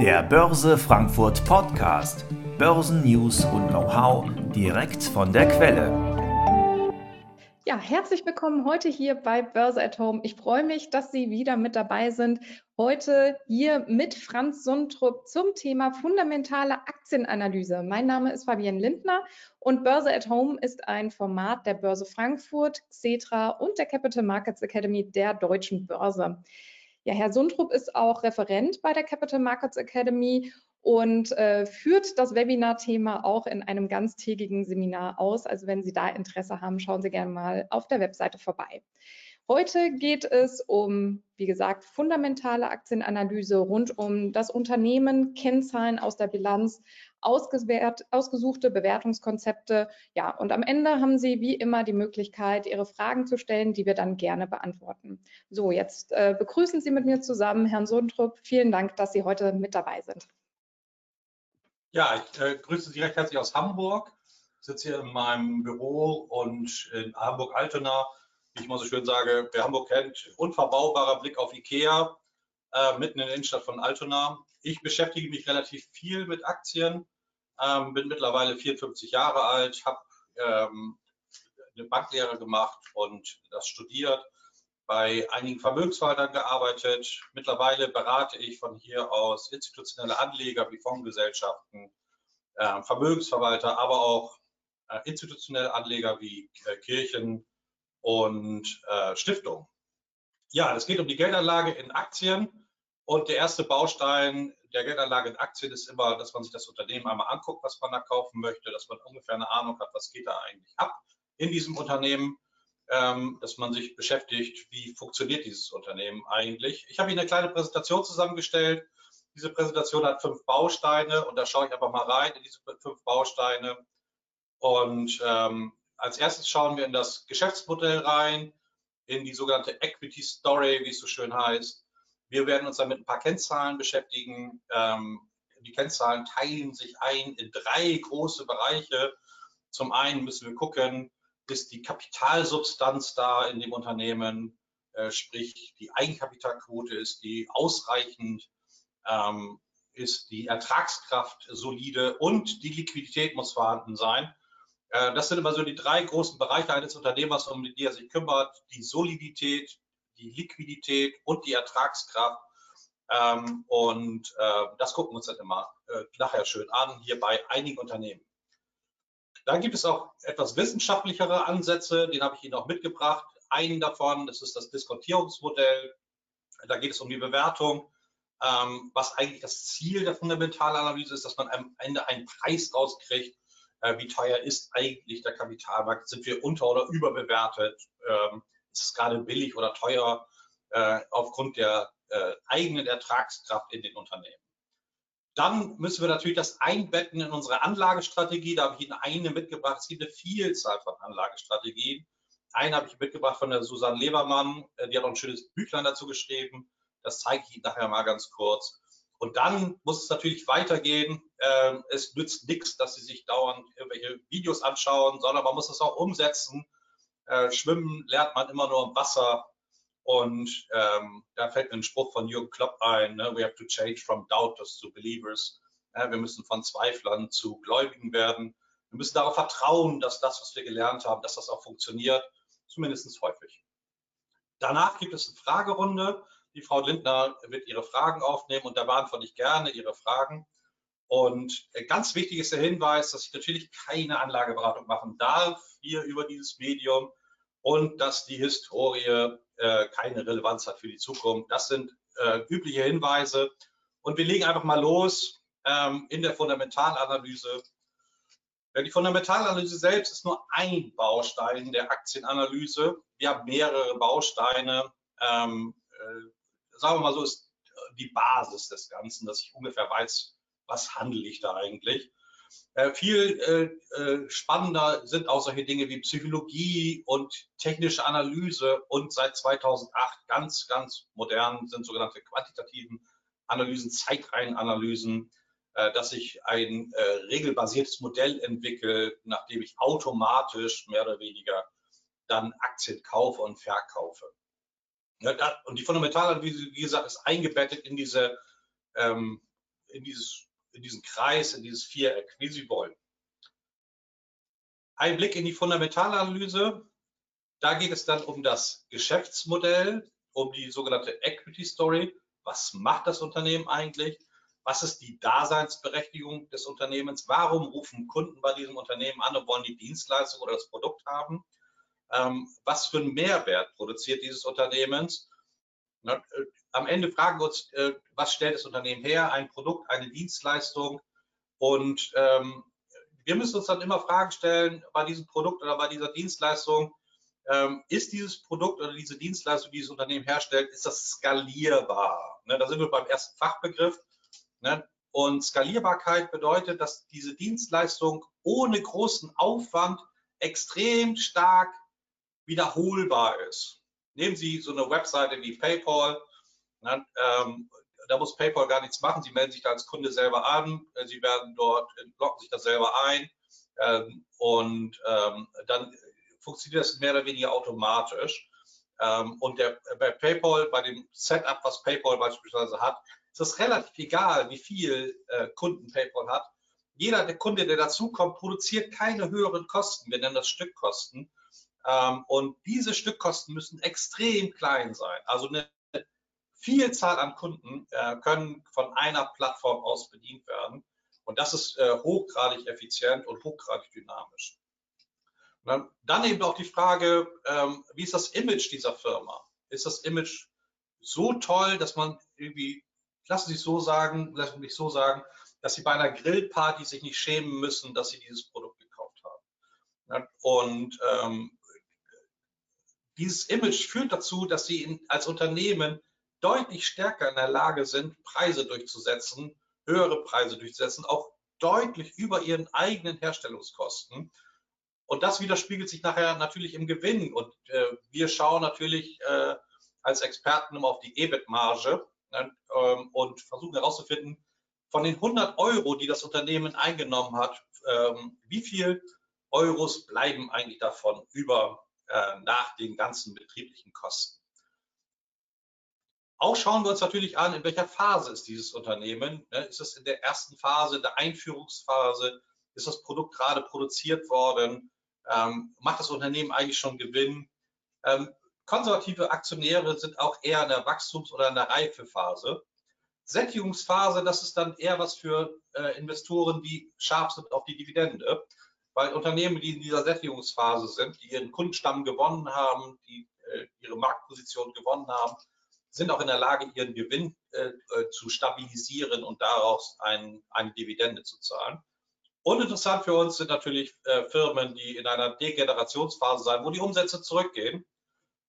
Der Börse Frankfurt Podcast. Börsennews und Know-how direkt von der Quelle. Ja, herzlich willkommen heute hier bei Börse at Home. Ich freue mich, dass Sie wieder mit dabei sind. Heute hier mit Franz Sundrup zum Thema fundamentale Aktienanalyse. Mein Name ist Fabienne Lindner und Börse at Home ist ein Format der Börse Frankfurt, Xetra und der Capital Markets Academy der Deutschen Börse. Ja, Herr Sundrup ist auch Referent bei der Capital Markets Academy und äh, führt das Webinar-Thema auch in einem ganztägigen Seminar aus. Also wenn Sie da Interesse haben, schauen Sie gerne mal auf der Webseite vorbei. Heute geht es um, wie gesagt, fundamentale Aktienanalyse rund um das Unternehmen, Kennzahlen aus der Bilanz, ausgesuchte Bewertungskonzepte. Ja, und am Ende haben Sie wie immer die Möglichkeit, Ihre Fragen zu stellen, die wir dann gerne beantworten. So, jetzt äh, begrüßen Sie mit mir zusammen Herrn Sundrup. Vielen Dank, dass Sie heute mit dabei sind. Ja, ich äh, grüße Sie recht herzlich aus Hamburg. Ich sitze hier in meinem Büro und in Hamburg-Altona wie ich mal so schön sage, wer Hamburg kennt, unverbaubarer Blick auf Ikea, äh, mitten in der Innenstadt von Altona. Ich beschäftige mich relativ viel mit Aktien, ähm, bin mittlerweile 54 Jahre alt, habe ähm, eine Banklehre gemacht und das studiert, bei einigen Vermögensverwaltern gearbeitet. Mittlerweile berate ich von hier aus institutionelle Anleger wie Fondsgesellschaften, äh, Vermögensverwalter, aber auch äh, institutionelle Anleger wie äh, Kirchen, und äh, Stiftung. Ja, es geht um die Geldanlage in Aktien und der erste Baustein der Geldanlage in Aktien ist immer, dass man sich das Unternehmen einmal anguckt, was man da kaufen möchte, dass man ungefähr eine Ahnung hat, was geht da eigentlich ab in diesem Unternehmen, ähm, dass man sich beschäftigt, wie funktioniert dieses Unternehmen eigentlich. Ich habe Ihnen eine kleine Präsentation zusammengestellt. Diese Präsentation hat fünf Bausteine und da schaue ich einfach mal rein in diese fünf Bausteine. Und ähm, als erstes schauen wir in das Geschäftsmodell rein, in die sogenannte Equity Story, wie es so schön heißt. Wir werden uns dann mit ein paar Kennzahlen beschäftigen. Ähm, die Kennzahlen teilen sich ein in drei große Bereiche. Zum einen müssen wir gucken, ist die Kapitalsubstanz da in dem Unternehmen, äh, sprich die Eigenkapitalquote, ist die ausreichend, ähm, ist die Ertragskraft solide und die Liquidität muss vorhanden sein. Äh, das sind immer so die drei großen Bereiche eines Unternehmers, um die er sich kümmert. Die Solidität, die Liquidität und die Ertragskraft. Ähm, und äh, das gucken wir uns dann immer äh, nachher schön an, hier bei einigen Unternehmen. Dann gibt es auch etwas wissenschaftlichere Ansätze, den habe ich Ihnen auch mitgebracht. Einen davon, das ist das Diskontierungsmodell. Da geht es um die Bewertung, ähm, was eigentlich das Ziel der Fundamentalanalyse ist, dass man am Ende einen Preis rauskriegt, äh, wie teuer ist eigentlich der Kapitalmarkt, sind wir unter- oder überbewertet, ähm, ist es gerade billig oder teuer äh, aufgrund der äh, eigenen Ertragskraft in den Unternehmen. Dann müssen wir natürlich das einbetten in unsere Anlagestrategie. Da habe ich Ihnen eine mitgebracht. Es gibt eine Vielzahl von Anlagestrategien. Eine habe ich mitgebracht von der Susanne Lebermann. Die hat auch ein schönes Büchlein dazu geschrieben. Das zeige ich Ihnen nachher mal ganz kurz. Und dann muss es natürlich weitergehen. Ähm, es nützt nichts, dass Sie sich dauernd irgendwelche Videos anschauen, sondern man muss es auch umsetzen. Äh, schwimmen lernt man immer nur im Wasser. Und ähm, da fällt mir ein Spruch von Jürgen Klopp ein, ne? we have to change from doubters to believers. Ja, wir müssen von Zweiflern zu Gläubigen werden. Wir müssen darauf vertrauen, dass das, was wir gelernt haben, dass das auch funktioniert, zumindest häufig. Danach gibt es eine Fragerunde. Die Frau Lindner wird Ihre Fragen aufnehmen und da beantworte ich gerne Ihre Fragen. Und äh, ganz wichtig ist der Hinweis, dass ich natürlich keine Anlageberatung machen darf hier über dieses Medium und dass die Historie äh, keine Relevanz hat für die Zukunft. Das sind äh, übliche Hinweise. Und wir legen einfach mal los ähm, in der Fundamentalanalyse. Die Fundamentalanalyse selbst ist nur ein Baustein der Aktienanalyse. Wir haben mehrere Bausteine. Ähm, äh, sagen wir mal so, ist die Basis des Ganzen, dass ich ungefähr weiß, was handle ich da eigentlich. Äh, viel äh, äh, spannender sind auch solche Dinge wie Psychologie und technische Analyse und seit 2008 ganz, ganz modern sind sogenannte quantitativen Analysen, Zeitreihenanalysen, dass ich ein regelbasiertes Modell entwickle, nachdem ich automatisch mehr oder weniger dann Aktien kaufe und verkaufe. Ja, und die Fundamentalanalyse, wie gesagt, ist eingebettet in diese ähm, in, dieses, in diesen Kreis, in dieses Viereck, wie Sie wollen. Ein Blick in die Fundamentalanalyse. Da geht es dann um das Geschäftsmodell, um die sogenannte Equity Story. Was macht das Unternehmen eigentlich? Was ist die Daseinsberechtigung des Unternehmens? Warum rufen Kunden bei diesem Unternehmen an und wollen die Dienstleistung oder das Produkt haben? Ähm, was für einen Mehrwert produziert dieses Unternehmens? Na, äh, am Ende fragen wir uns, äh, was stellt das Unternehmen her? Ein Produkt, eine Dienstleistung? Und ähm, wir müssen uns dann immer Fragen stellen bei diesem Produkt oder bei dieser Dienstleistung. Ähm, ist dieses Produkt oder diese Dienstleistung, die dieses Unternehmen herstellt, ist das skalierbar? Ne, da sind wir beim ersten Fachbegriff. Ne? Und Skalierbarkeit bedeutet, dass diese Dienstleistung ohne großen Aufwand extrem stark wiederholbar ist. Nehmen Sie so eine Webseite wie PayPal. Ne? Ähm, da muss PayPal gar nichts machen. Sie melden sich da als Kunde selber an. Sie werden dort, locken sich das selber ein. Ähm, und ähm, dann funktioniert das mehr oder weniger automatisch. Ähm, und der, bei PayPal, bei dem Setup, was PayPal beispielsweise hat, ist es relativ egal, wie viel äh, Kunden PayPal hat. Jeder der Kunde, der dazukommt, produziert keine höheren Kosten. Wir nennen das Stückkosten. Ähm, und diese Stückkosten müssen extrem klein sein. Also eine Vielzahl an Kunden äh, können von einer Plattform aus bedient werden. Und das ist äh, hochgradig effizient und hochgradig dynamisch. Und dann eben auch die Frage, ähm, wie ist das Image dieser Firma? Ist das Image so toll, dass man irgendwie lassen sich so sagen, lassen mich so sagen, dass sie bei einer Grillparty sich nicht schämen müssen, dass sie dieses Produkt gekauft haben. Und ähm, dieses Image führt dazu, dass sie in, als Unternehmen deutlich stärker in der Lage sind, Preise durchzusetzen, höhere Preise durchzusetzen, auch deutlich über ihren eigenen Herstellungskosten. Und das widerspiegelt sich nachher natürlich im Gewinn. Und äh, wir schauen natürlich äh, als Experten immer auf die EBIT-Marge ne, ähm, und versuchen herauszufinden, von den 100 Euro, die das Unternehmen eingenommen hat, ähm, wie viel Euros bleiben eigentlich davon über äh, nach den ganzen betrieblichen Kosten. Auch schauen wir uns natürlich an, in welcher Phase ist dieses Unternehmen. Ne? Ist es in der ersten Phase, in der Einführungsphase? Ist das Produkt gerade produziert worden? Ähm, macht das Unternehmen eigentlich schon Gewinn? Ähm, Konservative Aktionäre sind auch eher in der Wachstums- oder in der Reifephase. Sättigungsphase, das ist dann eher was für äh, Investoren, die scharf sind auf die Dividende, weil Unternehmen, die in dieser Sättigungsphase sind, die ihren Kundenstamm gewonnen haben, die äh, ihre Marktposition gewonnen haben, sind auch in der Lage, ihren Gewinn äh, äh zu stabilisieren und daraus ein, eine Dividende zu zahlen. Uninteressant für uns sind natürlich äh, Firmen, die in einer Degenerationsphase sein, wo die Umsätze zurückgehen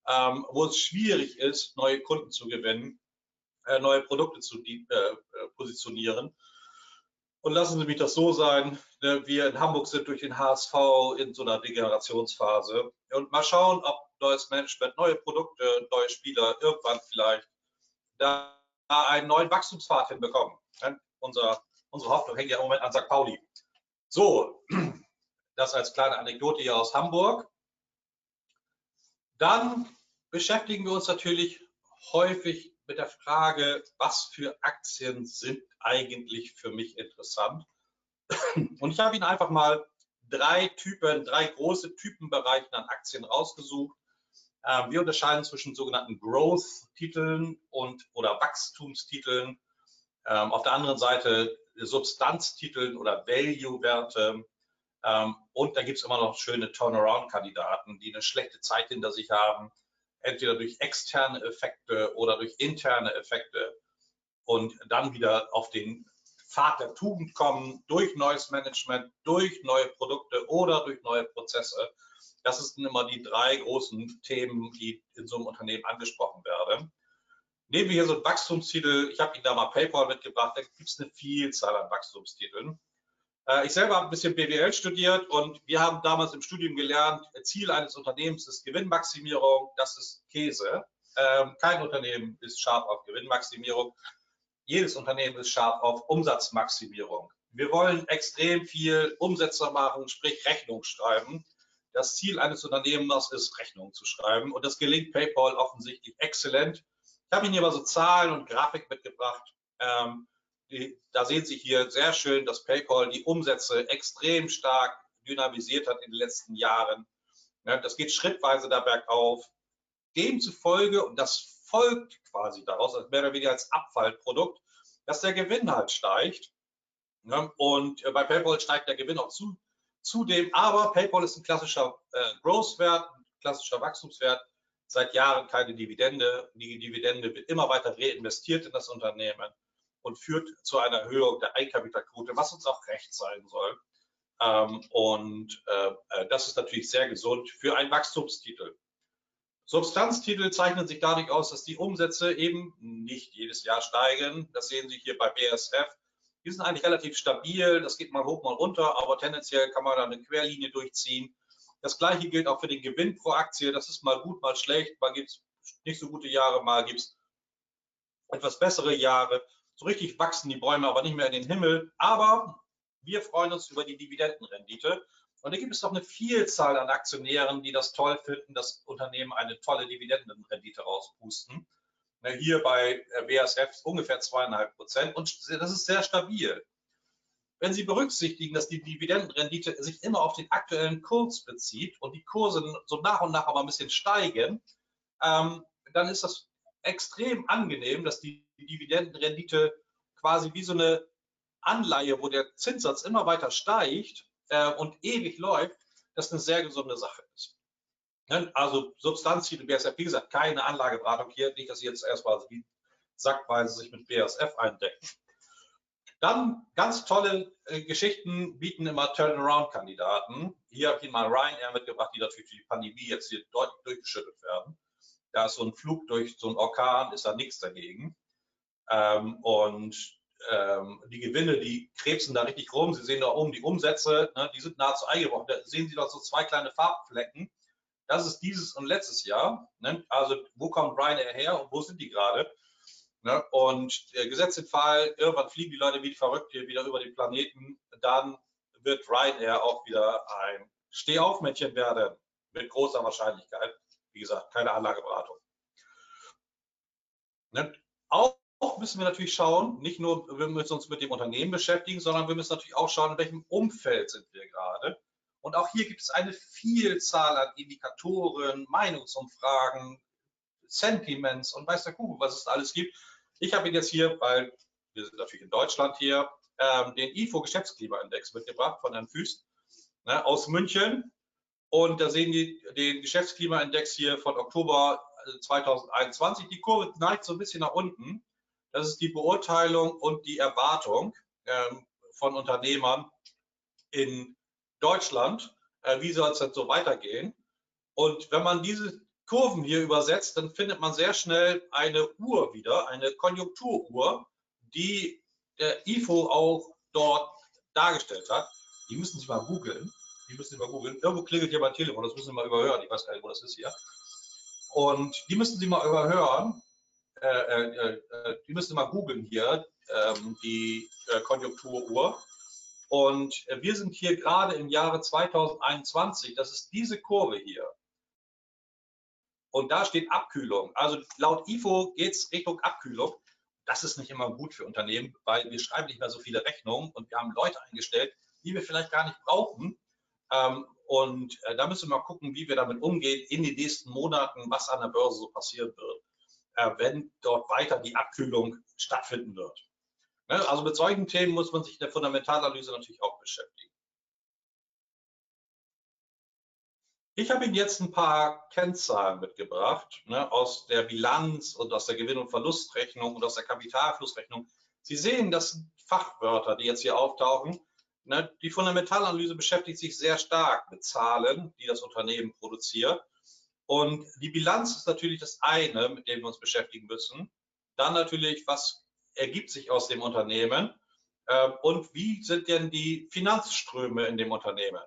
ähm, wo es schwierig ist, neue Kunden zu gewinnen, äh, neue Produkte zu äh, positionieren. Und lassen Sie mich das so sein, ne, wir in Hamburg sind durch den HSV in so einer Degenerationsphase. Und mal schauen, ob neues Management, neue Produkte, neue Spieler irgendwann vielleicht da einen neuen Wachstumspfad hinbekommen. Ne? Unser, unsere Hoffnung hängt ja im Moment an St. Pauli. So, das als kleine Anekdote hier aus Hamburg. Dann beschäftigen wir uns natürlich häufig mit der Frage, was für Aktien sind eigentlich für mich interessant. Und ich habe Ihnen einfach mal drei Typen, drei große Typenbereiche an Aktien rausgesucht. Ähm, wir unterscheiden zwischen sogenannten Growth-Titeln und oder Wachstumstiteln. Ähm, auf der anderen Seite Substanztiteln oder Value-Werte. Ähm, und da gibt es immer noch schöne Turnaround-Kandidaten, die eine schlechte Zeit hinter sich haben, entweder durch externe Effekte oder durch interne Effekte und dann wieder auf den Pfad der Tugend kommen, durch neues Management, durch neue Produkte oder durch neue Prozesse. Das sind immer die drei großen Themen, die in so einem Unternehmen angesprochen werden. Nehmen wir hier so einen Wachstumstitel. Ich habe Ihnen da mal PayPal mitgebracht. Da gibt es eine Vielzahl an Wachstumstiteln. Äh, ich selber habe ein bisschen BWL studiert und wir haben damals im Studium gelernt, Ziel eines Unternehmens ist Gewinnmaximierung, das ist Käse. Ähm, kein Unternehmen ist scharf auf Gewinnmaximierung. Jedes Unternehmen ist scharf auf Umsatzmaximierung. Wir wollen extrem viel Umsätze machen, sprich Rechnung schreiben. Das Ziel eines Unternehmens ist, Rechnung zu schreiben. Und das gelingt PayPal offensichtlich exzellent. Ich habe Ihnen hier mal so Zahlen und Grafik mitgebracht. Da sehen Sie hier sehr schön, dass PayPal die Umsätze extrem stark dynamisiert hat in den letzten Jahren. Ja, das geht schrittweise da bergauf. Demzufolge, und das folgt quasi daraus, also mehr oder weniger als Abfallprodukt, dass der Gewinn halt steigt. Ja, und äh, bei PayPal steigt der Gewinn auch zu, zudem, aber PayPal ist ein klassischer äh, Growth-Wert, ein klassischer Wachstumswert, seit Jahren keine Dividende. Die Dividende wird immer weiter reinvestiert in das Unternehmen und führt zu einer Erhöhung der Eigenkapitalquote, was uns auch recht sein soll. Ähm, und äh, äh, das ist natürlich sehr gesund für einen Wachstumstitel. Substanztitel zeichnen sich dadurch aus, dass die Umsätze eben nicht jedes Jahr steigen. Das sehen Sie hier bei BSF. Die sind eigentlich relativ stabil. Das geht mal hoch, mal runter, aber tendenziell kann man da eine Querlinie durchziehen. Das gleiche gilt auch für den Gewinn pro Aktie. Das ist mal gut, mal schlecht. Mal gibt es nicht so gute Jahre, mal gibt es etwas bessere Jahre. So richtig wachsen die Bäume aber nicht mehr in den Himmel. Aber wir freuen uns über die Dividendenrendite. Und da gibt es doch eine Vielzahl an Aktionären, die das toll finden, dass Unternehmen eine tolle Dividendenrendite rauspusten. Hier bei BASF ungefähr zweieinhalb Prozent und das ist sehr stabil. Wenn Sie berücksichtigen, dass die Dividendenrendite sich immer auf den aktuellen Kurs bezieht und die Kurse so nach und nach aber ein bisschen steigen, ähm, dann ist das extrem angenehm, dass die Dividendenrendite quasi wie so eine Anleihe, wo der Zinssatz immer weiter steigt äh, und ewig läuft, das eine sehr gesunde Sache ist. Ne? Also Substanztitel BASF, wie gesagt, keine Anlageberatung hier, nicht, dass Sie jetzt erstmal wie sackweise sich mit BASF eindecken. Dann ganz tolle äh, Geschichten bieten immer Turnaround-Kandidaten. Hier habe ich Ihnen mal Ryanair mitgebracht, die natürlich durch die Pandemie jetzt hier deutlich durchgeschüttelt werden. Da ist so ein Flug durch so einen Orkan, ist da nichts dagegen. Ähm, und ähm, die Gewinne, die krebsen da richtig rum. Sie sehen da oben die Umsätze, ne, die sind nahezu eingebrochen. Da sehen Sie doch so zwei kleine Farbflecken. Das ist dieses und letztes Jahr. Ne? Also wo kommt Ryanair her und wo sind die gerade? Ne? Und äh, gesetzt den Fall, irgendwann fliegen die Leute wie verrückt hier wieder über den Planeten, dann wird Ryanair auch wieder ein Stehaufmännchen werden, mit großer Wahrscheinlichkeit. Wie gesagt, keine Anlageberatung. Ne? Auch müssen wir natürlich schauen, nicht nur, wir müssen uns mit dem Unternehmen beschäftigen, sondern wir müssen natürlich auch schauen, in welchem Umfeld sind wir gerade. Und auch hier gibt es eine Vielzahl an Indikatoren, Meinungsumfragen, Sentiments und weiß der Kuh, was es alles gibt. Ich habe Ihnen jetzt hier, weil wir sind natürlich in Deutschland hier, ähm, den IFO Geschäftsklimaindex mitgebracht von Herrn Füß ne, aus München. Und da sehen Sie den Geschäftsklimaindex hier von Oktober 2021. Die Kurve neigt so ein bisschen nach unten. Das ist die Beurteilung und die Erwartung ähm, von Unternehmern in Deutschland. Äh, wie soll es denn so weitergehen? Und wenn man diese Kurven hier übersetzt, dann findet man sehr schnell eine Uhr wieder, eine Konjunkturuhr, die der IFO auch dort dargestellt hat. Die müssen Sie mal googeln. Die müssen Sie mal googeln. Irgendwo klingelt hier mein Telefon, das müssen Sie mal überhören. Ich weiß gar nicht, wo das ist hier. Und die müssen Sie mal überhören. Äh, äh, äh, die müssen mal googeln hier, ähm, die Konjunkturuhr. Und wir sind hier gerade im Jahre 2021. Das ist diese Kurve hier. Und da steht Abkühlung. Also laut IFO geht es Richtung Abkühlung. Das ist nicht immer gut für Unternehmen, weil wir schreiben nicht mehr so viele Rechnungen und wir haben Leute eingestellt, die wir vielleicht gar nicht brauchen. Ähm, und da müssen wir mal gucken, wie wir damit umgehen in den nächsten Monaten, was an der Börse so passieren wird. Äh, wenn dort weiter die Abkühlung stattfinden wird. Ne, also mit solchen Themen muss man sich in der Fundamentalanalyse natürlich auch beschäftigen. Ich habe Ihnen jetzt ein paar Kennzahlen mitgebracht ne, aus der Bilanz und aus der Gewinn- und Verlustrechnung und aus der Kapitalflussrechnung. Sie sehen, das sind Fachwörter, die jetzt hier auftauchen. Ne, die Fundamentalanalyse beschäftigt sich sehr stark mit Zahlen, die das Unternehmen produziert. Und die Bilanz ist natürlich das eine, mit dem wir uns beschäftigen müssen. Dann natürlich, was ergibt sich aus dem Unternehmen ähm, und wie sind denn die Finanzströme in dem Unternehmen?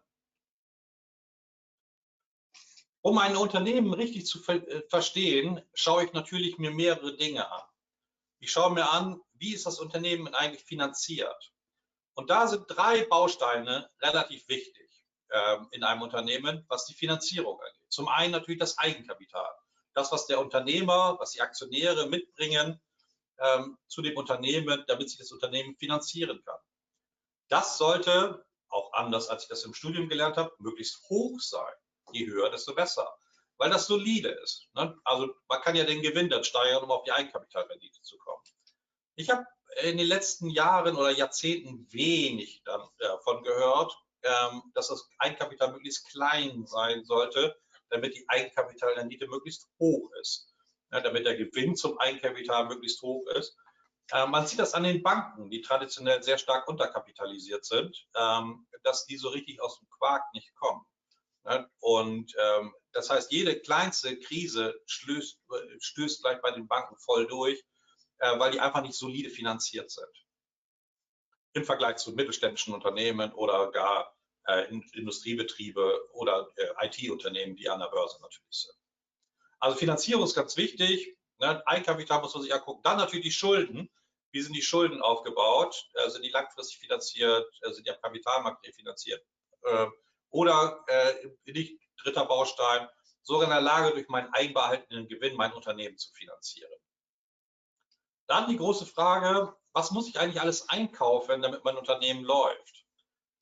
Um ein Unternehmen richtig zu äh, verstehen, schaue ich natürlich mir mehrere Dinge an. Ich schaue mir an, wie ist das Unternehmen eigentlich finanziert? Und da sind drei Bausteine relativ wichtig in einem Unternehmen, was die Finanzierung angeht. Zum einen natürlich das Eigenkapital. Das, was der Unternehmer, was die Aktionäre mitbringen, ähm, zu dem Unternehmen, damit sich das Unternehmen finanzieren kann. Das sollte, auch anders als ich das im Studium gelernt habe, möglichst hoch sein. Je höher, desto besser, weil das solide ist. Ne? Also man kann ja den Gewinn dann steigern, um auf die Eigenkapitalrendite zu kommen. Ich habe in den letzten Jahren oder Jahrzehnten wenig davon gehört, ähm, dass das Eigenkapital möglichst klein sein sollte, damit die Eigenkapitalrendite möglichst hoch ist, damit der Gewinn zum Eigenkapital möglichst hoch ist. Äh, man sieht das an den Banken, die traditionell sehr stark unterkapitalisiert sind, ähm, dass die so richtig aus dem Quark nicht kommen. Und ähm, das heißt, jede kleinste Krise stößt, stößt gleich bei den Banken voll durch, äh, weil die einfach nicht solide finanziert sind im Vergleich zu mittelständischen Unternehmen oder gar äh, Industriebetriebe oder äh, IT-Unternehmen, die an der Börse natürlich sind. Also Finanzierung ist ganz wichtig. Ne? Eigenkapital muss man sich angucken. Dann natürlich die Schulden. Wie sind die Schulden aufgebaut? Äh, sind die langfristig finanziert? Äh, sind die am Kapitalmarkt refinanziert? Äh, oder äh, bin ich dritter Baustein sogar in der Lage, durch meinen eigenbehaltenen Gewinn mein Unternehmen zu finanzieren? Dann die große Frage, was muss ich eigentlich alles einkaufen, damit mein Unternehmen läuft?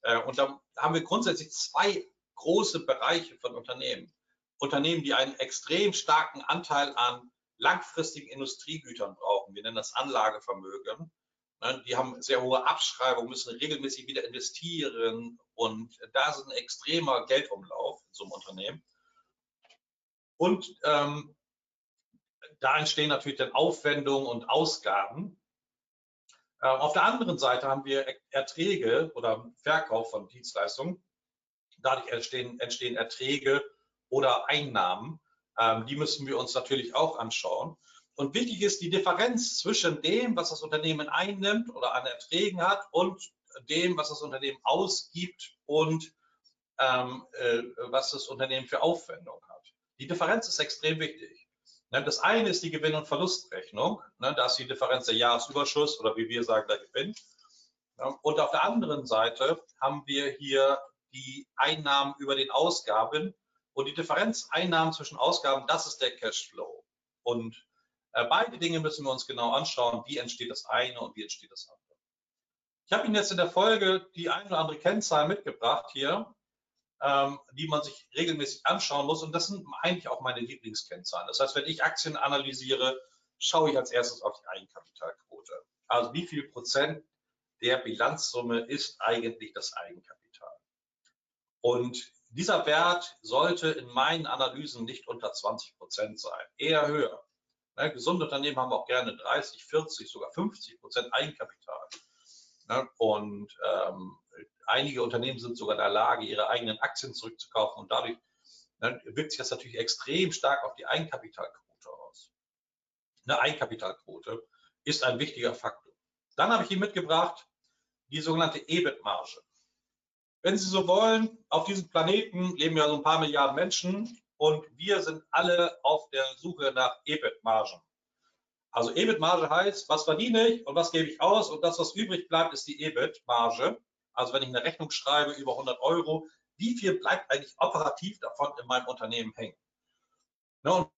Äh, und da haben wir grundsätzlich zwei große Bereiche von Unternehmen. Unternehmen, die einen extrem starken Anteil an langfristigen Industriegütern brauchen. Wir nennen das Anlagevermögen. Ne, die haben sehr hohe Abschreibungen, müssen regelmäßig wieder investieren und da ist ein extremer Geldumlauf in so einem Unternehmen. Und ähm, da entstehen natürlich dann Aufwendungen und Ausgaben. Äh, auf der anderen Seite haben wir Erträge oder Verkauf von Dienstleistungen. Dadurch entstehen, entstehen Erträge oder Einnahmen. Ähm, die müssen wir uns natürlich auch anschauen. Und wichtig ist die Differenz zwischen dem, was das Unternehmen einnimmt oder an Erträgen hat und dem, was das Unternehmen ausgibt und ähm, äh, was das Unternehmen für Aufwendungen hat. Die Differenz ist extrem wichtig. Ne, das eine ist die Gewinn- und Verlustrechnung. Ne, da ist die Differenz der Jahresüberschuss oder wie wir sagen, der Gewinn. Und auf der anderen Seite haben wir hier die Einnahmen über den Ausgaben und die Differenz Einnahmen zwischen Ausgaben, das ist der Cashflow. Und äh, beide Dinge müssen wir uns genau anschauen, wie entsteht das eine und wie entsteht das andere. Ich habe Ihnen jetzt in der Folge die ein oder andere Kennzahl mitgebracht hier ähm, die man sich regelmäßig anschauen muss. Und das sind eigentlich auch meine Lieblingskennzahlen. Das heißt, wenn ich Aktien analysiere, schaue ich als erstes auf die Eigenkapitalquote. Also wie viel Prozent der Bilanzsumme ist eigentlich das Eigenkapital? Und dieser Wert sollte in meinen Analysen nicht unter 20 Prozent sein, eher höher. Ne, gesunde Unternehmen haben auch gerne 30, 40, sogar 50 Prozent Eigenkapital. Ne, und ähm, einige Unternehmen sind sogar in der Lage, ihre eigenen Aktien zurückzukaufen und dadurch ne, wirkt sich das natürlich extrem stark auf die Eigenkapitalquote aus. Eine Eigenkapitalquote ist ein wichtiger Faktor. Dann habe ich Ihnen mitgebracht die sogenannte EBIT-Marge. Wenn Sie so wollen, auf diesem Planeten leben ja so ein paar Milliarden Menschen und wir sind alle auf der Suche nach EBIT-Margen. Also EBIT-Marge heißt, was verdiene ich und was gebe ich aus und das, was übrig bleibt, ist die EBIT-Marge. Also wenn ich eine Rechnung schreibe über 100 Euro, wie viel bleibt eigentlich operativ davon in meinem Unternehmen hängen? Ne, und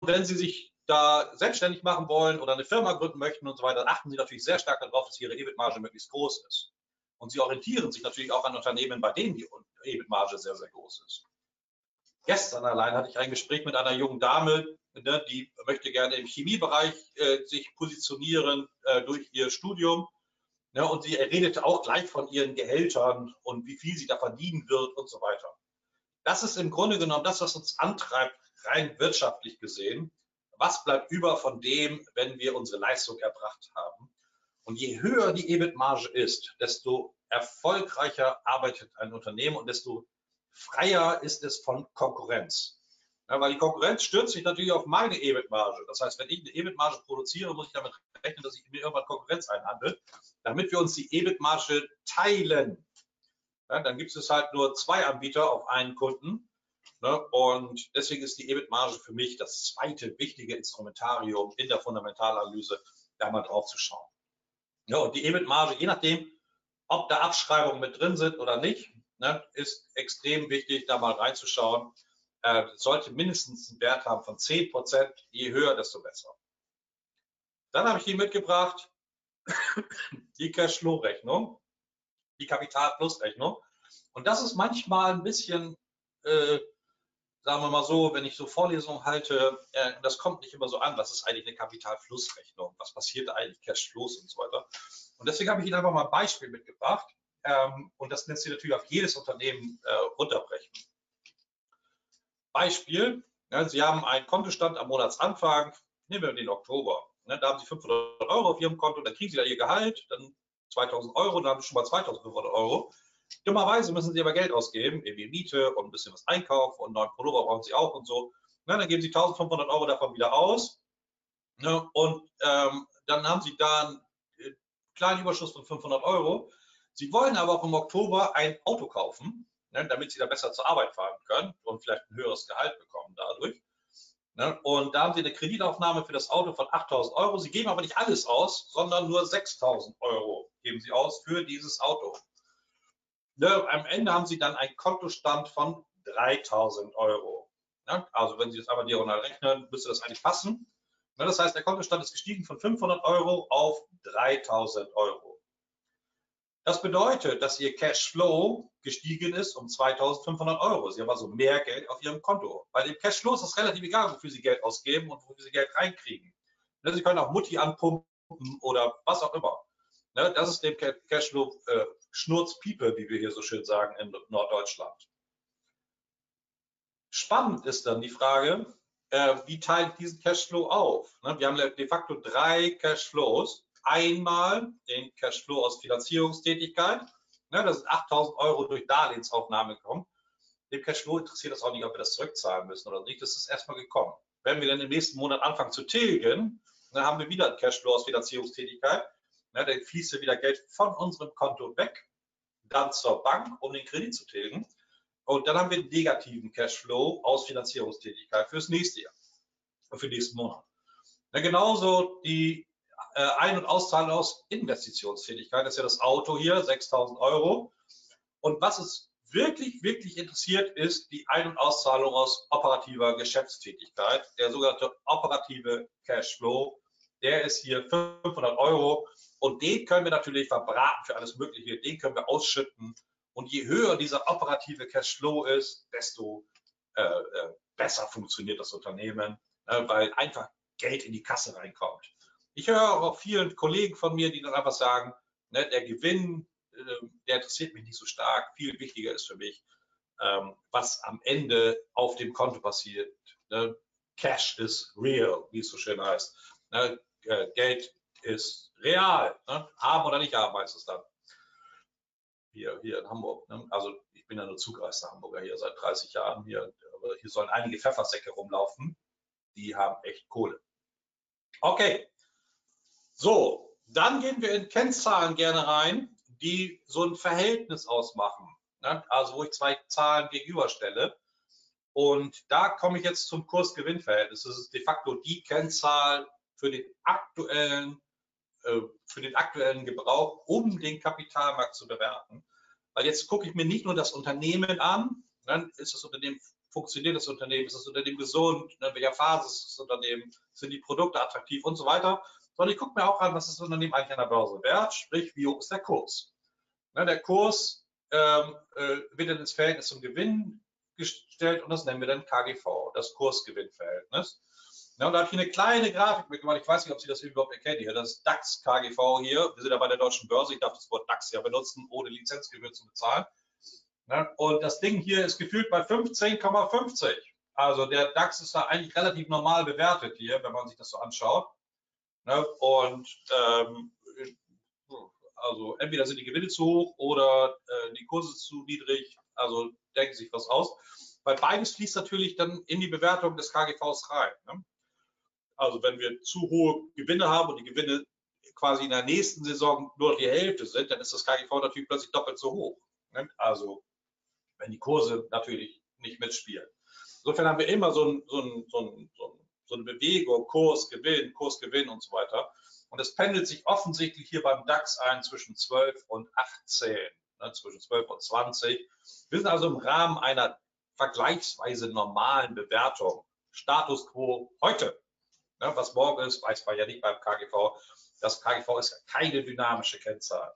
wenn Sie sich da selbstständig machen wollen oder eine Firma gründen möchten und so weiter, achten Sie natürlich sehr stark darauf, dass Ihre EBIT-Marge möglichst groß ist. Und Sie orientieren sich natürlich auch an Unternehmen, bei denen die EBIT-Marge sehr, sehr groß ist. Gestern allein hatte ich ein Gespräch mit einer jungen Dame, ne, die möchte gerne im Chemiebereich äh, sich positionieren äh, durch ihr Studium Ne, und sie redete auch gleich von ihren Gehältern und wie viel sie da verdienen wird und so weiter. Das ist im Grunde genommen das, was uns antreibt, rein wirtschaftlich gesehen. Was bleibt über von dem, wenn wir unsere Leistung erbracht haben? Und je höher die EBIT-Marge ist, desto erfolgreicher arbeitet ein Unternehmen und desto freier ist es von Konkurrenz. Weil die Konkurrenz stürzt sich natürlich auf meine EBIT-Marge. Das heißt, wenn ich eine EBIT-Marge produziere, muss ich damit rechnen, dass ich mir irgendwann Konkurrenz einhandle, damit wir uns die EBIT-Marge teilen. Ja, dann gibt es halt nur zwei Anbieter auf einen Kunden. Ne, und deswegen ist die EBIT-Marge für mich das zweite wichtige Instrumentarium in der Fundamentalanalyse, da mal drauf zu schauen. Ja, und die EBIT-Marge, je nachdem, ob da Abschreibungen mit drin sind oder nicht, ne, ist extrem wichtig, da mal reinzuschauen äh, sollte mindestens einen Wert haben von 10 Prozent. Je höher, desto besser. Dann habe ich Ihnen mitgebracht die Cashflow-Rechnung, die Kapitalplusrechnung. Und das ist manchmal ein bisschen, äh, sagen wir mal so, wenn ich so Vorlesungen halte, äh, das kommt nicht immer so an, was ist eigentlich eine Kapitalflussrechnung, was passiert eigentlich, Cashflows und so weiter. Und deswegen habe ich Ihnen einfach mal ein Beispiel mitgebracht. Ähm, und das lässt sich natürlich auf jedes Unternehmen äh, runterbrechen. Beispiel, ja, Sie haben einen Kontostand am Monatsanfang, nehmen wir den Oktober. Ne, da haben Sie 500 Euro auf Ihrem Konto, dann kriegen Sie da Ihr Gehalt, dann 2000 Euro, dann haben Sie schon mal 2500 Euro. Dummerweise müssen Sie aber Geld ausgeben, irgendwie Miete und ein bisschen was einkaufen und neuen Pullover brauchen Sie auch und so. Ne, dann geben Sie 1500 Euro davon wieder aus. Ne, und ähm, dann haben Sie da einen äh, kleinen Überschuss von 500 Euro. Sie wollen aber auch im Oktober ein Auto kaufen, ne, damit Sie da besser zur Arbeit fahren können und vielleicht ein höheres Gehalt bekommen dadurch. Ne? Und da haben Sie eine Kreditaufnahme für das Auto von 8.000 Euro. Sie geben aber nicht alles aus, sondern nur 6.000 Euro geben Sie aus für dieses Auto. Ne? Am Ende haben Sie dann einen Kontostand von 3.000 Euro. Ne? Also wenn Sie das einmal diagonal rechnen, müsste das eigentlich passen. Ne? Das heißt, der Kontostand ist gestiegen von 500 Euro auf 3.000 Euro. Das bedeutet, dass Ihr Cashflow gestiegen ist um 2.500 Euro. Sie haben also mehr Geld auf Ihrem Konto. Bei dem Cashflow ist es relativ egal, wofür Sie Geld ausgeben und wofür Sie Geld reinkriegen. Ne, Sie können auch Mutti anpumpen oder was auch immer. Ne, das ist dem Cashflow äh, Schnurzpiepe, wie wir hier so schön sagen in Norddeutschland. Spannend ist dann die Frage, äh, wie teile ich diesen Cashflow auf? Ne, wir haben de facto drei Cashflows einmal den Cashflow aus Finanzierungstätigkeit. Ne, das sind 8000 Euro durch Darlehensaufnahme gekommen. Dem Cashflow interessiert das auch nicht, ob wir das zurückzahlen müssen oder nicht. Das ist erstmal gekommen. Wenn wir dann im nächsten Monat anfangen zu tilgen, dann haben wir wieder einen Cashflow aus Finanzierungstätigkeit. Ne, dann fließt wieder Geld von unserem Konto weg, dann zur Bank, um den Kredit zu tilgen. Und dann haben wir einen negativen Cashflow aus Finanzierungstätigkeit fürs nächste Jahr, für den nächsten Monat. Ja, genauso die äh, Ein- und Auszahlung aus Investitionstätigkeit. Das ist ja das Auto hier, 6.000 Euro. Und was es wirklich, wirklich interessiert, ist die Ein- und Auszahlung aus operativer Geschäftstätigkeit. Der sogenannte operative Cashflow, der ist hier 500 Euro. Und den können wir natürlich verbraten für alles Mögliche. Den können wir ausschütten. Und je höher dieser operative Cashflow ist, desto äh, äh, besser funktioniert das Unternehmen, äh, weil einfach Geld in die Kasse reinkommt. Ich höre auch vielen Kollegen von mir, die dann einfach sagen, ne, der Gewinn, äh, der interessiert mich nicht so stark. Viel wichtiger ist für mich, ähm, was am Ende auf dem Konto passiert. Ne? Cash is real, wie es so schön heißt. Ne? Äh, Geld ist real. Ne? Haben oder nicht haben, heißt es dann. Hier, hier in Hamburg. Also ich bin ja nur zugereister Hamburger hier seit 30 Jahren. Hier, hier sollen einige Pfeffersäcke rumlaufen. Die haben echt Kohle. Okay, so, dann gehen wir in Kennzahlen gerne rein, die so ein Verhältnis ausmachen. Ne? Also wo ich zwei Zahlen gegenüberstelle. Und da komme ich jetzt zum Kurs-Gewinn-Verhältnis. Das ist de facto die Kennzahl für den aktuellen, äh, für den aktuellen Gebrauch, um den Kapitalmarkt zu bewerten. Weil jetzt gucke ich mir nicht nur das Unternehmen an, dann ne? ist das Unternehmen, funktioniert das Unternehmen, ist das Unternehmen gesund, in welcher Phase ist das Unternehmen, sind die Produkte attraktiv und so weiter, sondern ich gucke mir auch an, was das Unternehmen eigentlich an der Börse wert, sprich, wie hoch ist der Kurs. Ne, der Kurs ähm, äh, wird dann ins Verhältnis zum Gewinn gestellt und das nennen wir dann KGV, das Kursgewinnverhältnis. Ja, und da habe ich eine kleine Grafik mitgemacht. Ich weiß nicht, ob Sie das überhaupt erkennen hier. Das ist DAX KGV hier. Wir sind ja bei der deutschen Börse. Ich darf das Wort DAX ja benutzen, ohne Lizenzgebühr zu bezahlen. Ja, und das Ding hier ist gefühlt bei 15,50. Also der DAX ist da eigentlich relativ normal bewertet hier, wenn man sich das so anschaut. Ne? Und ähm, also entweder sind die Gewinne zu hoch oder äh, die Kurse zu niedrig. Also denken sich was aus. Weil beides fließt natürlich dann in die Bewertung des KGVs rein. Ne? Also wenn wir zu hohe Gewinne haben und die Gewinne quasi in der nächsten Saison nur die Hälfte sind, dann ist das KGV natürlich plötzlich doppelt so hoch. Ne? Also wenn die Kurse natürlich nicht mitspielen. Insofern haben wir immer so ein, so ein, so ein, so ein so eine Bewegung, Kurs, Gewinn, Kurs, Gewinn und so weiter. Und es pendelt sich offensichtlich hier beim DAX ein zwischen 12 und 18, ne, zwischen 12 und 20. Wir sind also im Rahmen einer vergleichsweise normalen Bewertung. Status quo heute. Ne, was morgen ist, weiß man ja nicht beim KGV. Das KGV ist keine dynamische Kennzahl.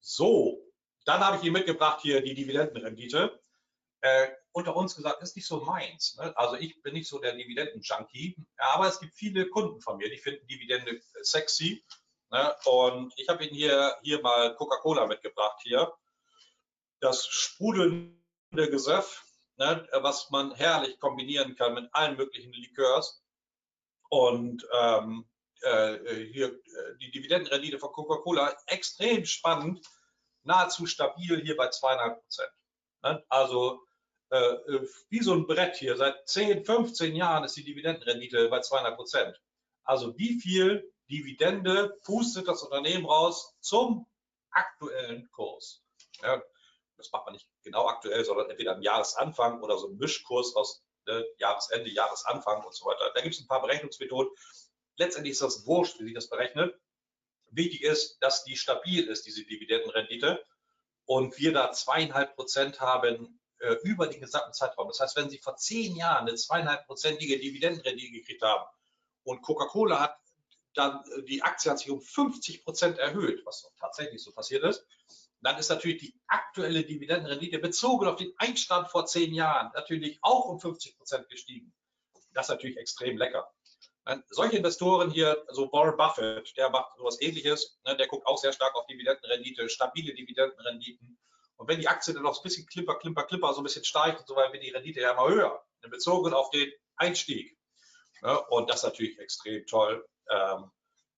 So, dann habe ich Ihnen mitgebracht hier die Dividendenrendite. Äh, unter uns gesagt, ist nicht so meins. Ne? Also ich bin nicht so der Dividenden-Junkie, aber es gibt viele Kunden von mir, die finden Dividende sexy. Ne? Und ich habe Ihnen hier, hier mal Coca-Cola mitgebracht hier. Das sprudelnde Gesöff, ne? was man herrlich kombinieren kann mit allen möglichen Likörs. Und ähm, äh, hier äh, die Dividendenrendite von Coca-Cola extrem spannend, nahezu stabil hier bei zweieinhalb Prozent. Ne? Also äh, äh wie so ein Brett hier. Seit 10, 15 Jahren ist die Dividendenrendite bei 200 Prozent. Also wie viel Dividende pustet das Unternehmen raus zum aktuellen Kurs? Ja, das macht man nicht genau aktuell, sondern entweder am Jahresanfang oder so ein Mischkurs aus ne, Jahresende, Jahresanfang und so weiter. Da gibt es ein paar Berechnungsmethoden. Letztendlich ist das wurscht, wie sich das berechnet. Wichtig ist, dass die stabil ist, diese Dividendenrendite. Und wir da zweieinhalb Prozent haben äh, über den gesamten Zeitraum. Das heißt, wenn Sie vor zehn Jahren eine zweieinhalbprozentige Dividendenrendite gekriegt haben und Coca-Cola hat dann äh, die Aktie hat sich um 50 Prozent erhöht, was tatsächlich so passiert ist, dann ist natürlich die aktuelle Dividendenrendite bezogen auf den Einstand vor zehn Jahren natürlich auch um 50 Prozent gestiegen. Das ist natürlich extrem lecker. Solche Investoren hier, also Warren Buffett, der macht sowas ähnliches, ne, der guckt auch sehr stark auf Dividendenrendite, stabile Dividendenrenditen. Und wenn die Aktie dann noch ein bisschen klimper, klimper, klimper so ein bisschen steigt und so weiter, wird die Rendite ja immer höher, bezogen auf den Einstieg. Ne, und das ist natürlich extrem toll. Ähm,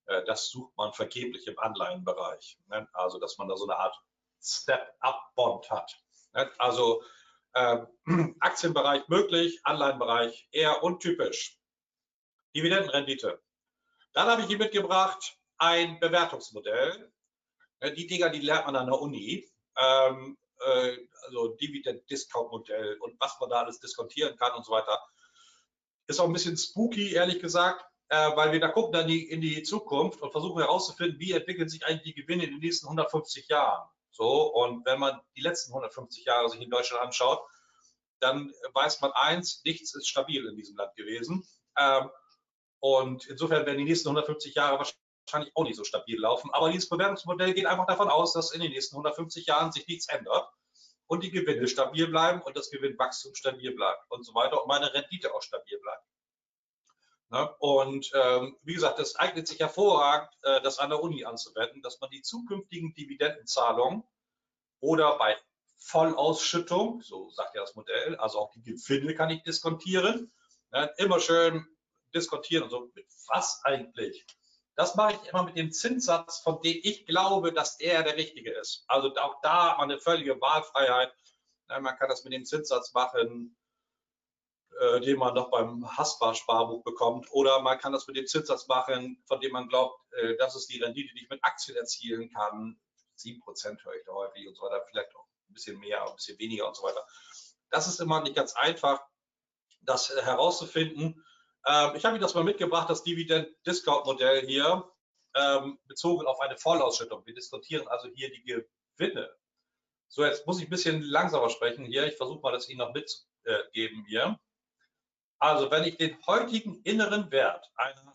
äh, das sucht man vergeblich im Anleihenbereich. Ne, also, dass man da so eine Art Step-up-Bond hat. Ne, also, ähm, Aktienbereich möglich, Anleihenbereich eher untypisch. Dividendenrendite. Dann habe ich hier mitgebracht ein Bewertungsmodell. Die Dinger, die lernt man an der Uni. Ähm, äh, also Dividend-Discount-Modell und was man da alles diskontieren kann und so weiter. Ist auch ein bisschen spooky, ehrlich gesagt, äh, weil wir da gucken dann die, in die Zukunft und versuchen herauszufinden, wie entwickeln sich eigentlich die Gewinne in den nächsten 150 Jahren. So, und wenn man die letzten 150 Jahre sich in Deutschland anschaut, dann weiß man eins, nichts ist stabil in diesem Land gewesen. Ähm, und insofern werden die nächsten 150 Jahre wahrscheinlich auch nicht so stabil laufen. Aber dieses Bewertungsmodell geht einfach davon aus, dass in den nächsten 150 Jahren sich nichts ändert und die Gewinne stabil bleiben und das Gewinnwachstum stabil bleibt und so weiter und meine Rendite auch stabil bleibt. Ne? Und ähm, wie gesagt, das eignet sich hervorragend, äh, das an der Uni anzuwenden, dass man die zukünftigen Dividendenzahlungen oder bei Vollausschüttung, so sagt ja das Modell, also auch die Gewinne kann ich diskontieren, ne? immer schön diskutieren und so, mit was eigentlich? Das mache ich immer mit dem Zinssatz, von dem ich glaube, dass der der richtige ist. Also auch da eine völlige Wahlfreiheit. Man kann das mit dem Zinssatz machen, äh, den man noch beim Haspa-Sparbuch bekommt. Oder man kann das mit dem Zinssatz machen, von dem man glaubt, äh, das ist die Rendite, die ich mit Aktien erzielen kann. 7% höre ich da häufig und so weiter. Vielleicht auch ein bisschen mehr, ein bisschen weniger und so weiter. Das ist immer nicht ganz einfach, das herauszufinden. Ähm, ich habe Ihnen das mal mitgebracht, das Dividend-Discount-Modell hier, ähm, bezogen auf eine Vollausschüttung. Wir diskutieren also hier die Gewinne. So, jetzt muss ich ein bisschen langsamer sprechen hier. Ich versuche mal, das Ihnen noch mitzugeben hier. Also, wenn ich den heutigen inneren Wert einer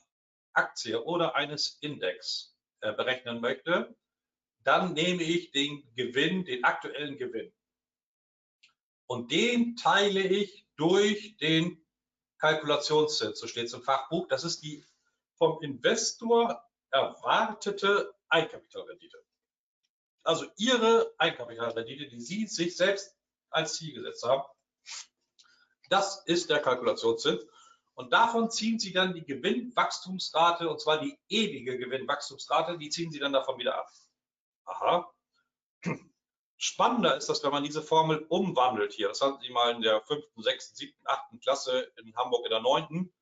Aktie oder eines Index äh, berechnen möchte, dann nehme ich den Gewinn, den aktuellen Gewinn. Und den teile ich durch den Kalkulationszins, so steht es im Fachbuch. Das ist die vom Investor erwartete Eigenkapitalrendite. Also Ihre Eigenkapitalrendite, die Sie sich selbst als Ziel gesetzt haben, das ist der Kalkulationszins. Und davon ziehen Sie dann die Gewinnwachstumsrate, und zwar die ewige Gewinnwachstumsrate, die ziehen Sie dann davon wieder ab. Aha. Spannender ist das, wenn man diese Formel umwandelt hier. Das hatten Sie mal in der fünften, sechsten, siebten, achten Klasse in Hamburg in der neunten.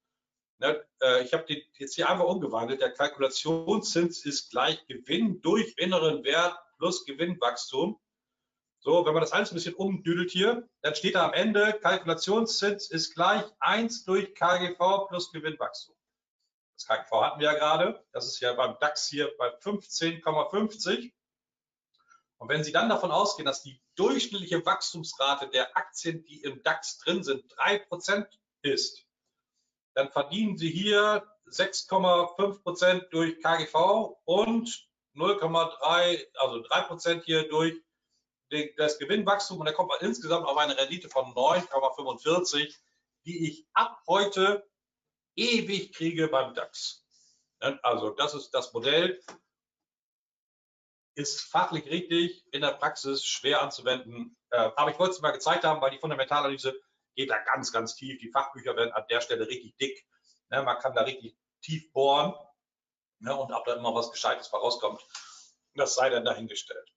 Ne, äh, ich habe den jetzt hier einfach umgewandelt. Der Kalkulationszins ist gleich Gewinn durch inneren Wert plus Gewinnwachstum. So, wenn man das alles ein bisschen umdüdelt hier, dann steht da am Ende, Kalkulationszins ist gleich 1 durch KGV plus Gewinnwachstum. Das KGV hatten wir ja gerade. Das ist ja beim DAX hier bei 15,50. Und wenn Sie dann davon ausgehen, dass die durchschnittliche Wachstumsrate der Aktien, die im DAX drin sind, drei Prozent ist, dann verdienen Sie hier 6,5 Prozent durch KGV und 0,3, also 3 Prozent hier durch das Gewinnwachstum und da kommt man insgesamt auf eine Rendite von 9,45, die ich ab heute ewig kriege beim DAX. Also das ist das Modell, ist fachlich richtig, in der Praxis schwer anzuwenden. Äh, aber ich wollte es mal gezeigt haben, weil die Fundamentalanalyse geht da ganz, ganz tief. Die Fachbücher werden an der Stelle richtig dick. Man kann da richtig tief bohren und ob da immer was Gescheites rauskommt, das sei dann dahingestellt.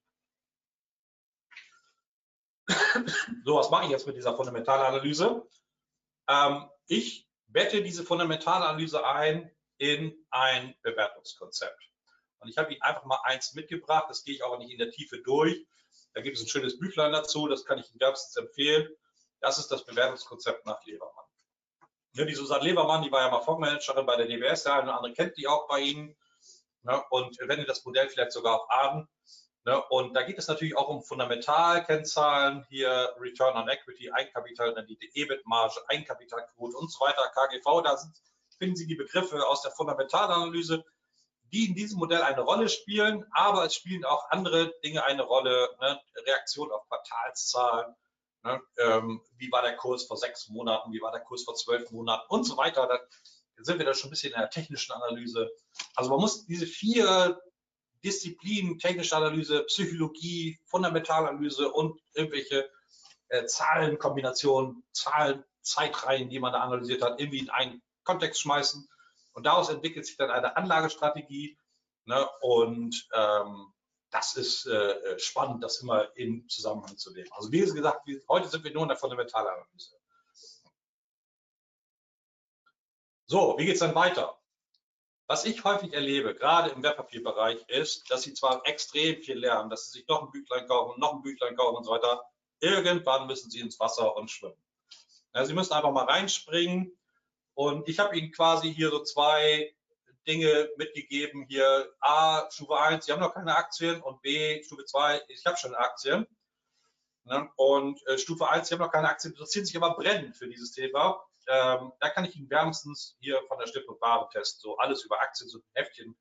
So, was mache ich jetzt mit dieser Fundamentalanalyse? Ähm, ich bette diese Fundamentalanalyse ein in ein Bewertungskonzept. Und ich habe Ihnen einfach mal eins mitgebracht, das gehe ich auch nicht in der Tiefe durch. Da gibt es ein schönes Büchlein dazu, das kann ich Ihnen wärmstens empfehlen. Das ist das Bewertungskonzept nach Lebermann. Ja, die Susanne Lebermann, die war ja mal Fondsmanagerin bei der DWS, der eine oder andere kennt die auch bei Ihnen. Ja, und wendet das Modell vielleicht sogar auch an. Ne? Und da geht es natürlich auch um Fundamentalkennzahlen, hier Return on Equity, Eigenkapitalrendite, EBIT-Marge, Eigenkapitalquote und so weiter, KGV. Da sind, finden Sie die Begriffe aus der Fundamentalanalyse, die in diesem Modell eine Rolle spielen, aber es spielen auch andere Dinge eine Rolle, ne? Reaktion auf Quartalszahlen, ne? ähm, wie war der Kurs vor sechs Monaten, wie war der Kurs vor zwölf Monaten und so weiter. Da sind wir da schon ein bisschen in der technischen Analyse. Also man muss diese vier Disziplinen, technische Analyse, Psychologie, Fundamentalanalyse und irgendwelche äh, Zahlenkombinationen, Zahlen, Zeitreihen, die man da analysiert hat, irgendwie in einen Kontext schmeißen. Und daraus entwickelt sich dann eine Anlagestrategie. Ne? Und ähm, das ist äh, spannend, das immer im Zusammenhang zu nehmen. Also wie gesagt, heute sind wir nur in der Fundamentalanalyse. So, wie geht es dann weiter? Was ich häufig erlebe, gerade im Wertpapierbereich, ist, dass sie zwar extrem viel lernen, dass sie sich noch ein Büchlein kaufen, noch ein Büchlein kaufen und so weiter. Irgendwann müssen sie ins Wasser und schwimmen. Ja, sie müssen einfach mal reinspringen. Und ich habe ihnen quasi hier so zwei Dinge mitgegeben. Hier A, Stufe 1, sie haben noch keine Aktien und B, Stufe 2, ich habe schon Aktien. Ne? Und äh, Stufe 1, sie haben noch keine Aktien, interessieren sich aber brennend für dieses Thema ähm, da kann ich Ihnen wärmstens hier von der Stiftung Warentest so alles über Aktien, so ein Heftchen,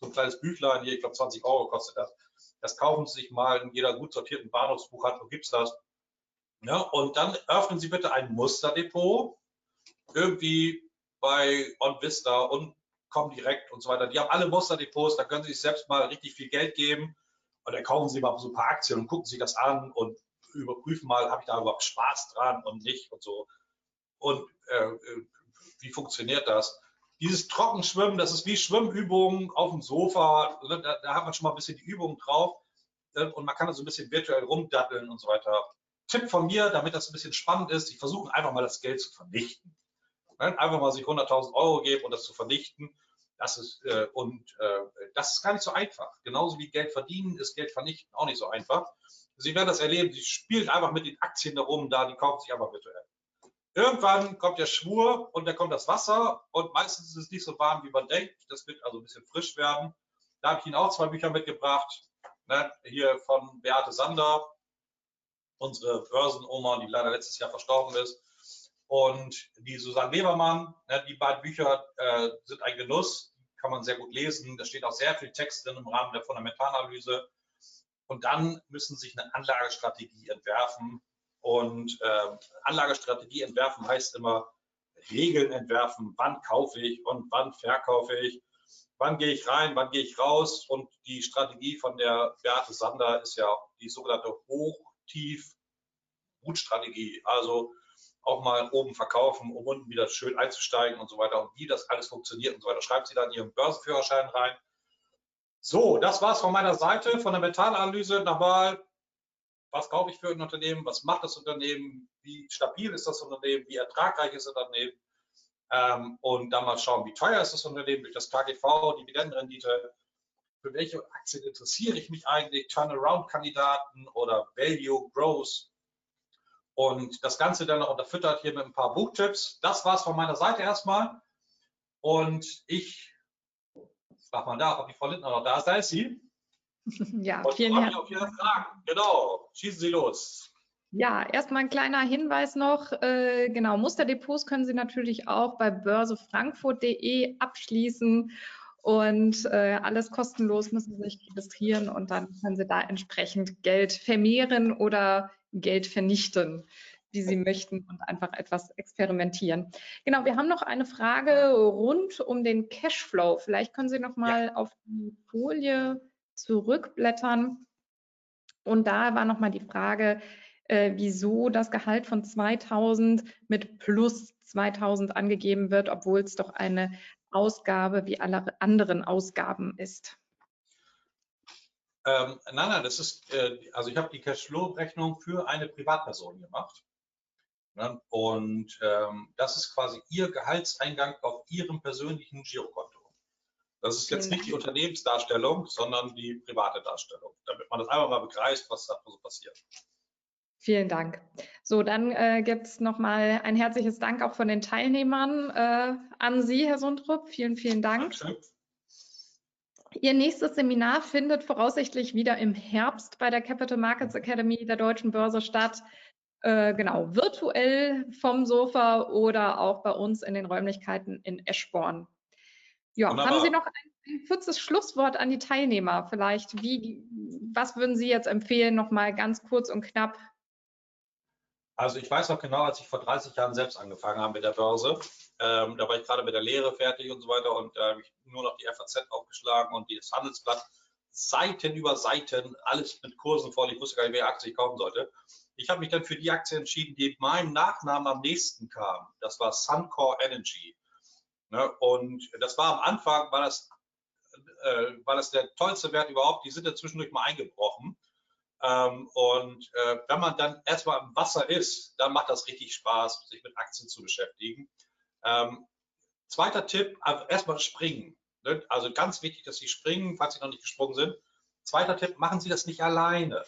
so ein kleines Büchlein hier, ich glaube 20 Euro kostet das. Das kaufen Sie sich mal in jeder gut sortierten Bahnhofsbuchhandlung, gibt es das. Ja, und dann öffnen Sie bitte ein Musterdepot, irgendwie bei OnVista und kommen direkt und so weiter. Die haben alle Musterdepots, da können Sie sich selbst mal richtig viel Geld geben und dann kaufen Sie mal so ein paar Aktien und gucken sich das an und überprüfen mal, habe ich da überhaupt Spaß dran und nicht und so und äh, wie funktioniert das? Dieses Trockenschwimmen, das ist wie Schwimmübungen auf dem Sofa, ne, da, da hat man schon mal ein bisschen die Übung drauf ne, und man kann da so ein bisschen virtuell rumdatteln und so weiter. Tipp von mir, damit das ein bisschen spannend ist, ich versuche einfach mal das Geld zu vernichten. Ne, einfach mal sich 100.000 Euro geben und das zu vernichten. Das ist, äh, und äh, das ist gar nicht so einfach. Genauso wie Geld verdienen ist Geld vernichten auch nicht so einfach. Sie werden das erleben, Sie spielen einfach mit den Aktien da rum, da, die kaufen sich einfach virtuell. Irgendwann kommt der Schwur und dann kommt das Wasser und meistens ist es nicht so warm, wie man denkt. Das wird also ein bisschen frisch werden. Da habe ich Ihnen auch zwei Bücher mitgebracht. Ne? Hier von Beate Sander, unsere Börsenoma, die leider letztes Jahr verstorben ist. Und die Susanne Webermann, ne? die beiden Bücher äh, sind ein Genuss, kann man sehr gut lesen. Da steht auch sehr viel Text drin im Rahmen der Fundamentalanalyse. Und dann müssen Sie sich eine Anlagestrategie entwerfen, und äh, Anlagestrategie entwerfen heißt immer Regeln entwerfen, wann kaufe ich und wann verkaufe ich, wann gehe ich rein, wann gehe ich raus. Und die Strategie von der Beate Sander ist ja die sogenannte Hoch-Tief-Gut-Strategie. Also auch mal oben verkaufen, um unten wieder schön einzusteigen und so weiter. Und wie das alles funktioniert und so weiter, schreibt sie dann ihren Börsenführerschein rein. So, das war's von meiner Seite, von der Metallanalyse. Nochmal was kaufe ich für ein Unternehmen, was macht das Unternehmen, wie stabil ist das Unternehmen, wie ertragreich ist das Unternehmen? Ähm, und dann mal schauen, wie teuer ist das Unternehmen durch das KGV, Dividendenrendite, für welche Aktien interessiere ich mich eigentlich, Turnaround-Kandidaten oder Value, Growth und das Ganze dann noch unterfüttert hier mit ein paar Buchtipps. Das war es von meiner Seite erstmal und ich frage mal da, ob die Frau Lindner noch da ist. Da ist sie. Ja, Und vielen Dank. Genau, schießen Sie los. Ja, erstmal ein kleiner Hinweis noch. Äh, genau, Musterdepots können Sie natürlich auch bei börsefrankfurt.de abschließen und äh, alles kostenlos müssen Sie sich registrieren und dann können Sie da entsprechend Geld vermehren oder Geld vernichten, wie Sie möchten und einfach etwas experimentieren. Genau, wir haben noch eine Frage rund um den Cashflow. Vielleicht können Sie noch mal ja. auf die Folie zurückblättern. Und da war noch mal die Frage, äh, wieso das Gehalt von 2000 mit plus 2000 angegeben wird, obwohl es doch eine Ausgabe wie alle anderen Ausgaben ist. Ähm, nein, nein, das ist, äh, also ich habe die Cashflow-Rechnung für eine Privatperson gemacht. Ne? Und ähm, das ist quasi Ihr Gehaltseingang auf Ihrem persönlichen Girokonto. Das ist jetzt nicht die Unternehmensdarstellung, sondern die private Darstellung, damit man das einmal mal begreift, was da so passiert. Vielen Dank. So, dann äh, gibt es nochmal ein herzliches Dank auch von den Teilnehmern äh, an Sie, Herr Sundrup. Vielen, vielen Dank. Dankeschön. Ihr nächstes Seminar findet voraussichtlich wieder im Herbst bei der Capital Markets Academy der Deutschen Börse statt. Äh, genau, virtuell vom Sofa oder auch bei uns in den Räumlichkeiten in Eschborn. Ja, Wunderbar. haben Sie noch ein, ein kurzes Schlusswort an die Teilnehmer vielleicht? Wie, was würden Sie jetzt empfehlen, nochmal ganz kurz und knapp also ich weiß noch genau, als ich vor 30 Jahren selbst angefangen habe mit der Börse, ähm, da war ich gerade mit der Lehre fertig und so weiter und da äh, habe ich nur noch die FAZ aufgeschlagen und das Handelsblatt Seiten über Seiten, alles mit Kursen voll. Ich wusste gar nicht, welche Aktie ich kaufen sollte. Ich habe mich dann für die Aktie entschieden, die meinem Nachnamen am nächsten kam. Das war Suncor Energy. Ne? Und das war am Anfang, war das, äh, war das der tollste Wert überhaupt. Die sind ja zwischendurch mal eingebrochen. Ähm, und äh, wenn man dann erstmal im Wasser ist, dann macht das richtig Spaß, sich mit Aktien zu beschäftigen. Ähm, zweiter Tipp, erstmal springen. Ne? Also ganz wichtig, dass Sie springen, falls Sie noch nicht gesprungen sind. Zweiter Tipp, machen Sie das nicht alleine.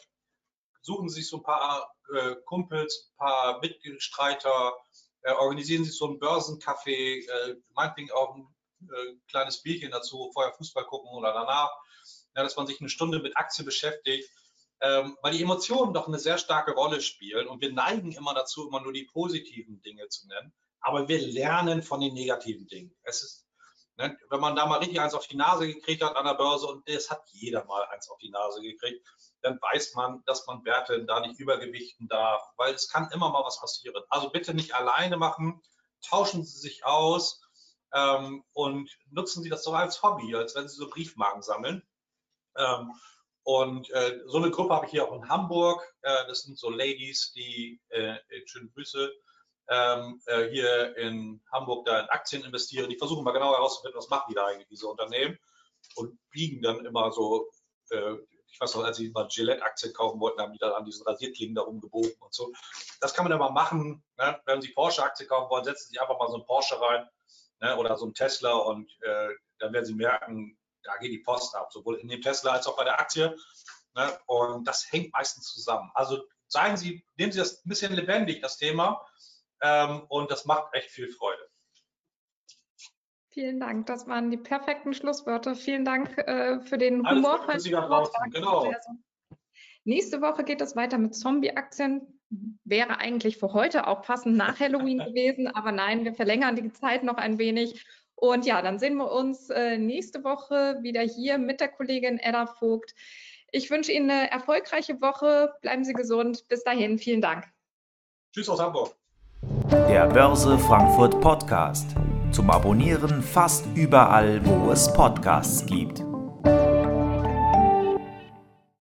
Suchen Sie sich so ein paar äh, Kumpels, ein paar Mitstreiter, äh, organisieren Sie so einen Börsencafé, äh, meinetwegen auch ein äh, kleines Bierchen dazu, vorher Fußball gucken oder danach, ja, dass man sich eine Stunde mit Aktien beschäftigt ähm, weil die Emotionen doch eine sehr starke Rolle spielen und wir neigen immer dazu, immer nur die positiven Dinge zu nennen, aber wir lernen von den negativen Dingen. Es ist, ne, wenn man da mal richtig eins auf die Nase gekriegt hat an der Börse und das hat jeder mal eins auf die Nase gekriegt, dann weiß man, dass man Werte da nicht übergewichten darf, weil es kann immer mal was passieren. Also bitte nicht alleine machen, tauschen Sie sich aus ähm, und nutzen Sie das so als Hobby, als wenn Sie so Briefmarken sammeln. Ähm, und äh, so eine Gruppe habe ich hier auch in Hamburg. Äh, das sind so Ladies, die, äh, schöne Grüße, ähm, äh, hier in Hamburg da in Aktien investieren. Die versuchen mal genau herauszufinden, was machen die da eigentlich, diese Unternehmen. Und biegen dann immer so, äh, ich weiß noch, als sie mal Gillette-Aktien kaufen wollten, haben die dann an diesen Rasierklingen da rumgebogen und so. Das kann man ja mal machen. Ne? Wenn Sie Porsche-Aktien kaufen wollen, setzen Sie einfach mal so einen Porsche rein ne? oder so einen Tesla und äh, dann werden Sie merken, da geht die Post ab, sowohl in dem Tesla als auch bei der Aktie. Ne? Und das hängt meistens zusammen. Also seien Sie, nehmen Sie das ein bisschen lebendig, das Thema. Ähm, und das macht echt viel Freude. Vielen Dank. Das waren die perfekten Schlussworte. Vielen Dank äh, für den Humor. Genau. Nächste Woche geht es weiter mit Zombie-Aktien. Wäre eigentlich für heute auch passend nach Halloween gewesen, aber nein, wir verlängern die Zeit noch ein wenig und ja, dann sehen wir uns äh, nächste Woche wieder hier mit der Kollegin Edda Vogt. Ich wünsche Ihnen eine erfolgreiche Woche. Bleiben Sie gesund. Bis dahin, vielen Dank. Tschüss aus Hamburg. Der Börse Frankfurt Podcast. Zum Abonnieren fast überall, wo es Podcasts gibt.